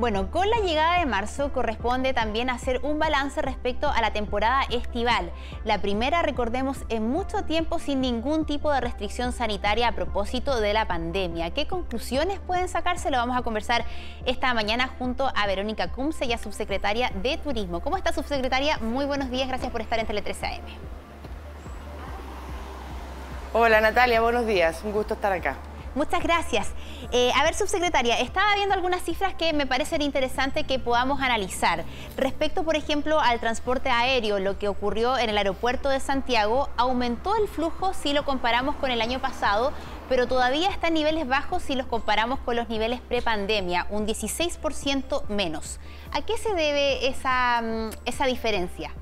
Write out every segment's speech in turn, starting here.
Bueno, con la llegada de marzo corresponde también hacer un balance respecto a la temporada estival. La primera, recordemos, en mucho tiempo sin ningún tipo de restricción sanitaria a propósito de la pandemia. ¿Qué conclusiones pueden sacarse? Lo vamos a conversar esta mañana junto a Verónica Cumse, ya subsecretaria de Turismo. ¿Cómo está, subsecretaria? Muy buenos días, gracias por estar en Tele 13 AM. Hola Natalia, buenos días, un gusto estar acá. Muchas gracias. Eh, a ver, subsecretaria, estaba viendo algunas cifras que me parecen interesantes que podamos analizar. Respecto, por ejemplo, al transporte aéreo, lo que ocurrió en el aeropuerto de Santiago, aumentó el flujo si lo comparamos con el año pasado, pero todavía está en niveles bajos si los comparamos con los niveles prepandemia, un 16% menos. ¿A qué se debe esa, mm, esa diferencia?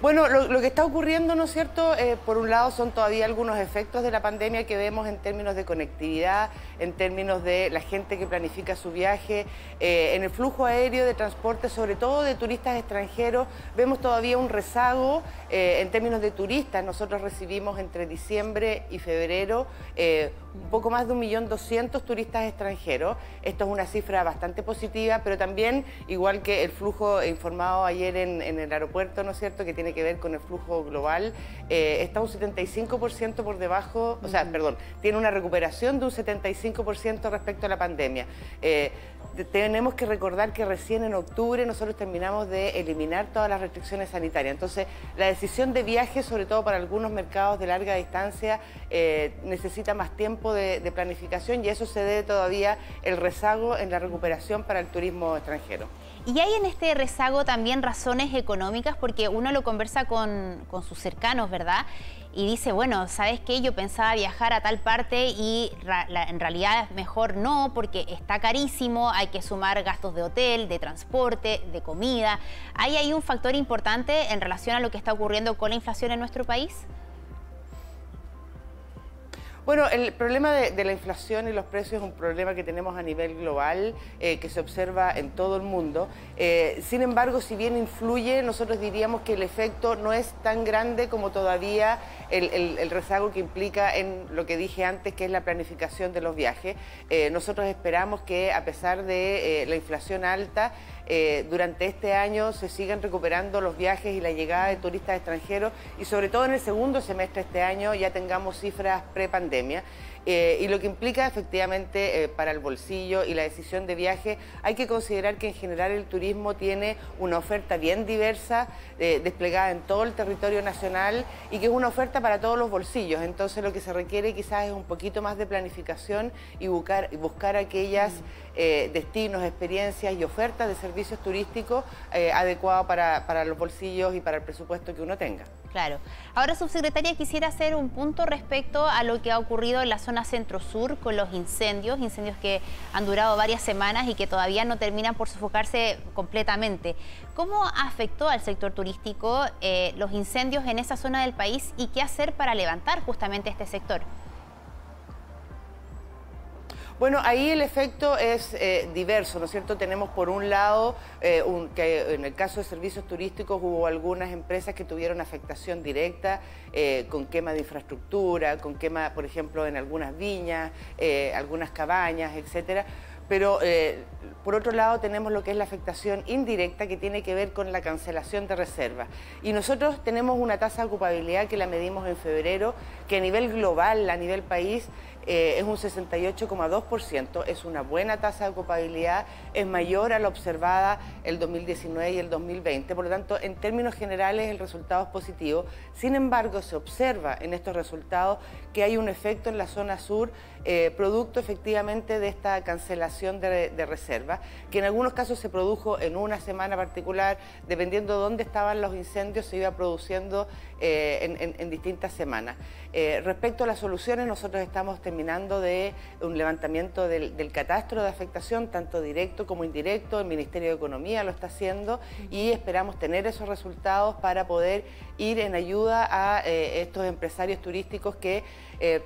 Bueno, lo, que está ocurriendo, ¿no es cierto? Eh, por un lado son todavía algunos efectos de la pandemia que vemos en términos de conectividad, en términos de la gente que planifica su viaje, eh, en el flujo aéreo de transporte, sobre todo de turistas extranjeros, vemos todavía un rezago eh, en términos de turistas. Nosotros recibimos entre diciembre y febrero poco más de un millón doscientos turistas extranjeros. Esto es una cifra bastante positiva, pero también, igual que el flujo informado ayer en, en el aeropuerto, ¿no es cierto?, que tiene que ver con el flujo global, eh, está un 75% por debajo, o sea, perdón, tiene una recuperación de un 75% respecto a la pandemia. Eh, tenemos que recordar que recién en octubre nosotros terminamos de eliminar todas las restricciones sanitarias. Entonces, la decisión de viaje, sobre todo para algunos mercados de larga distancia, eh, necesita más tiempo de, planificación y eso se debe todavía el rezago en la recuperación para el turismo extranjero. Y hay en este rezago también razones económicas, porque uno lo conversa con, sus cercanos, ¿verdad? Y dice, bueno, ¿sabes qué? Yo pensaba viajar a tal parte y en realidad mejor no, porque está carísimo, hay que sumar gastos de hotel, de transporte, de comida. ¿Hay ahí un factor importante en relación a lo que está ocurriendo con la inflación en nuestro país? Bueno, el problema de, la inflación y los precios es un problema que tenemos a nivel global, eh, que se observa en todo el mundo. Eh, sin embargo, si bien influye, nosotros diríamos que el efecto no es tan grande como todavía el, rezago que implica en lo que dije antes, que es la planificación de los viajes. Eh, nosotros esperamos que a pesar de la inflación alta, durante este año se sigan recuperando los viajes y la llegada de turistas extranjeros y sobre todo en el segundo semestre de este año ya tengamos cifras pre-pandemia. Eh, y lo que implica efectivamente eh, para el bolsillo y la decisión de viaje, hay que considerar que en general el turismo tiene una oferta bien diversa, eh, desplegada en todo el territorio nacional y que es una oferta para todos los bolsillos. Entonces lo que se requiere quizás es un poquito más de planificación y buscar, buscar aquellas destinos, experiencias y ofertas de servicios turísticos adecuados para, para los bolsillos y para el presupuesto que uno tenga. Claro. Ahora, subsecretaria, quisiera hacer un punto respecto a lo que ha ocurrido en la zona centro-sur con los incendios, incendios que han durado varias semanas y que todavía no terminan por sofocarse completamente. ¿Cómo afectó al sector turístico eh, los incendios en esa zona del país y qué hacer para levantar justamente este sector? Bueno, ahí el efecto es eh, diverso, ¿no es cierto? Tenemos por un lado eh, que en el caso de servicios turísticos hubo algunas empresas que tuvieron afectación directa eh, con quema de infraestructura, con quema, por ejemplo, en algunas viñas, algunas cabañas, etcétera pero por otro lado tenemos lo que es la afectación indirecta que tiene que ver con la cancelación de reservas. Y nosotros tenemos una tasa de ocupabilidad que la medimos en febrero, que a nivel global, a nivel país, eh, es un 68,2%, es una buena tasa de ocupabilidad, es mayor a la observada el 2019 y el 2020, por lo tanto, en términos generales el resultado es positivo. Sin embargo, se observa en estos resultados que hay un efecto en la zona sur, eh, producto efectivamente de esta cancelación de, reservas, que en algunos casos se produjo en una semana particular, dependiendo de dónde estaban los incendios, se iba produciendo eh, en, distintas semanas. respecto a las soluciones, nosotros estamos terminando terminando de un levantamiento del, catastro de afectación, tanto directo como indirecto, el Ministerio de Economía lo está haciendo y esperamos tener esos resultados para poder ir en ayuda a eh, estos empresarios turísticos que... Eh,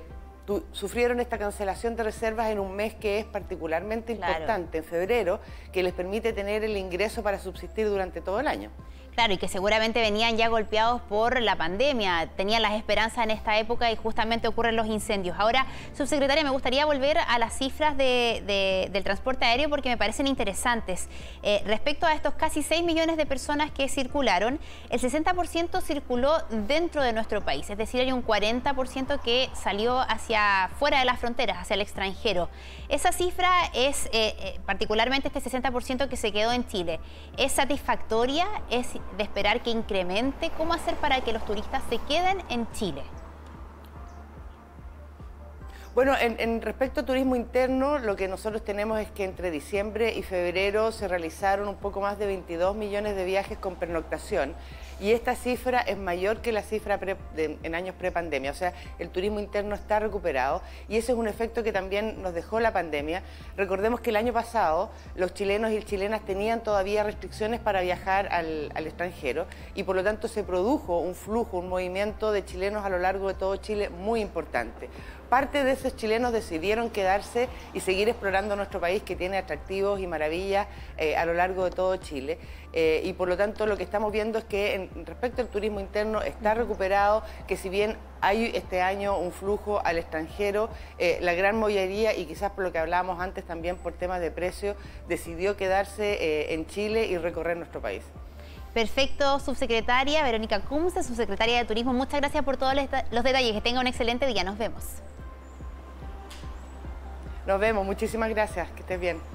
sufrieron esta cancelación de reservas en un mes que es particularmente importante, en febrero, que les permite tener el ingreso para subsistir durante todo el año. Claro, y que seguramente venían ya golpeados por la pandemia, tenían las esperanzas en esta época y justamente ocurren los incendios. Ahora, subsecretaria, me gustaría volver a las cifras del transporte aéreo porque me parecen interesantes. Eh, respecto a estos casi 6 millones de personas que circularon, el 60% circuló dentro de nuestro país, es decir, hay un 40% que salió hacia fuera de las fronteras, hacia el extranjero. Esa cifra es, eh, eh, particularmente este 60% que se quedó en Chile, ¿es satisfactoria? ¿Es de esperar que incremente? ¿Cómo hacer para que los turistas se queden en Chile? Bueno, en, respecto a turismo interno, lo que nosotros tenemos es que entre diciembre y febrero se realizaron un poco más de 22 millones de viajes con pernoctación. Y esta cifra es mayor que la cifra en años pre-pandemia, o sea, el turismo interno está recuperado y ese es un efecto que también nos dejó la pandemia. Recordemos que el año pasado los chilenos y chilenas tenían todavía restricciones para viajar al, al extranjero y por lo tanto se produjo un flujo, un movimiento de chilenos a lo largo de todo Chile muy importante. Parte de chilenos decidieron quedarse y seguir explorando nuestro país que tiene atractivos y maravillas eh, a lo largo de todo Chile. Eh, y por lo tanto lo que estamos viendo es que en, respecto al turismo interno está recuperado, que si bien hay este año un flujo al extranjero, eh, la gran mayoría, y quizás por lo que hablábamos antes también por temas de precio, decidió quedarse en Chile y recorrer nuestro país. Perfecto, subsecretaria Verónica Cumse, subsecretaria de Turismo. Muchas gracias por todos los detalles. Que tenga un excelente día. Nos vemos. Nos vemos, muchísimas gracias, que estés bien.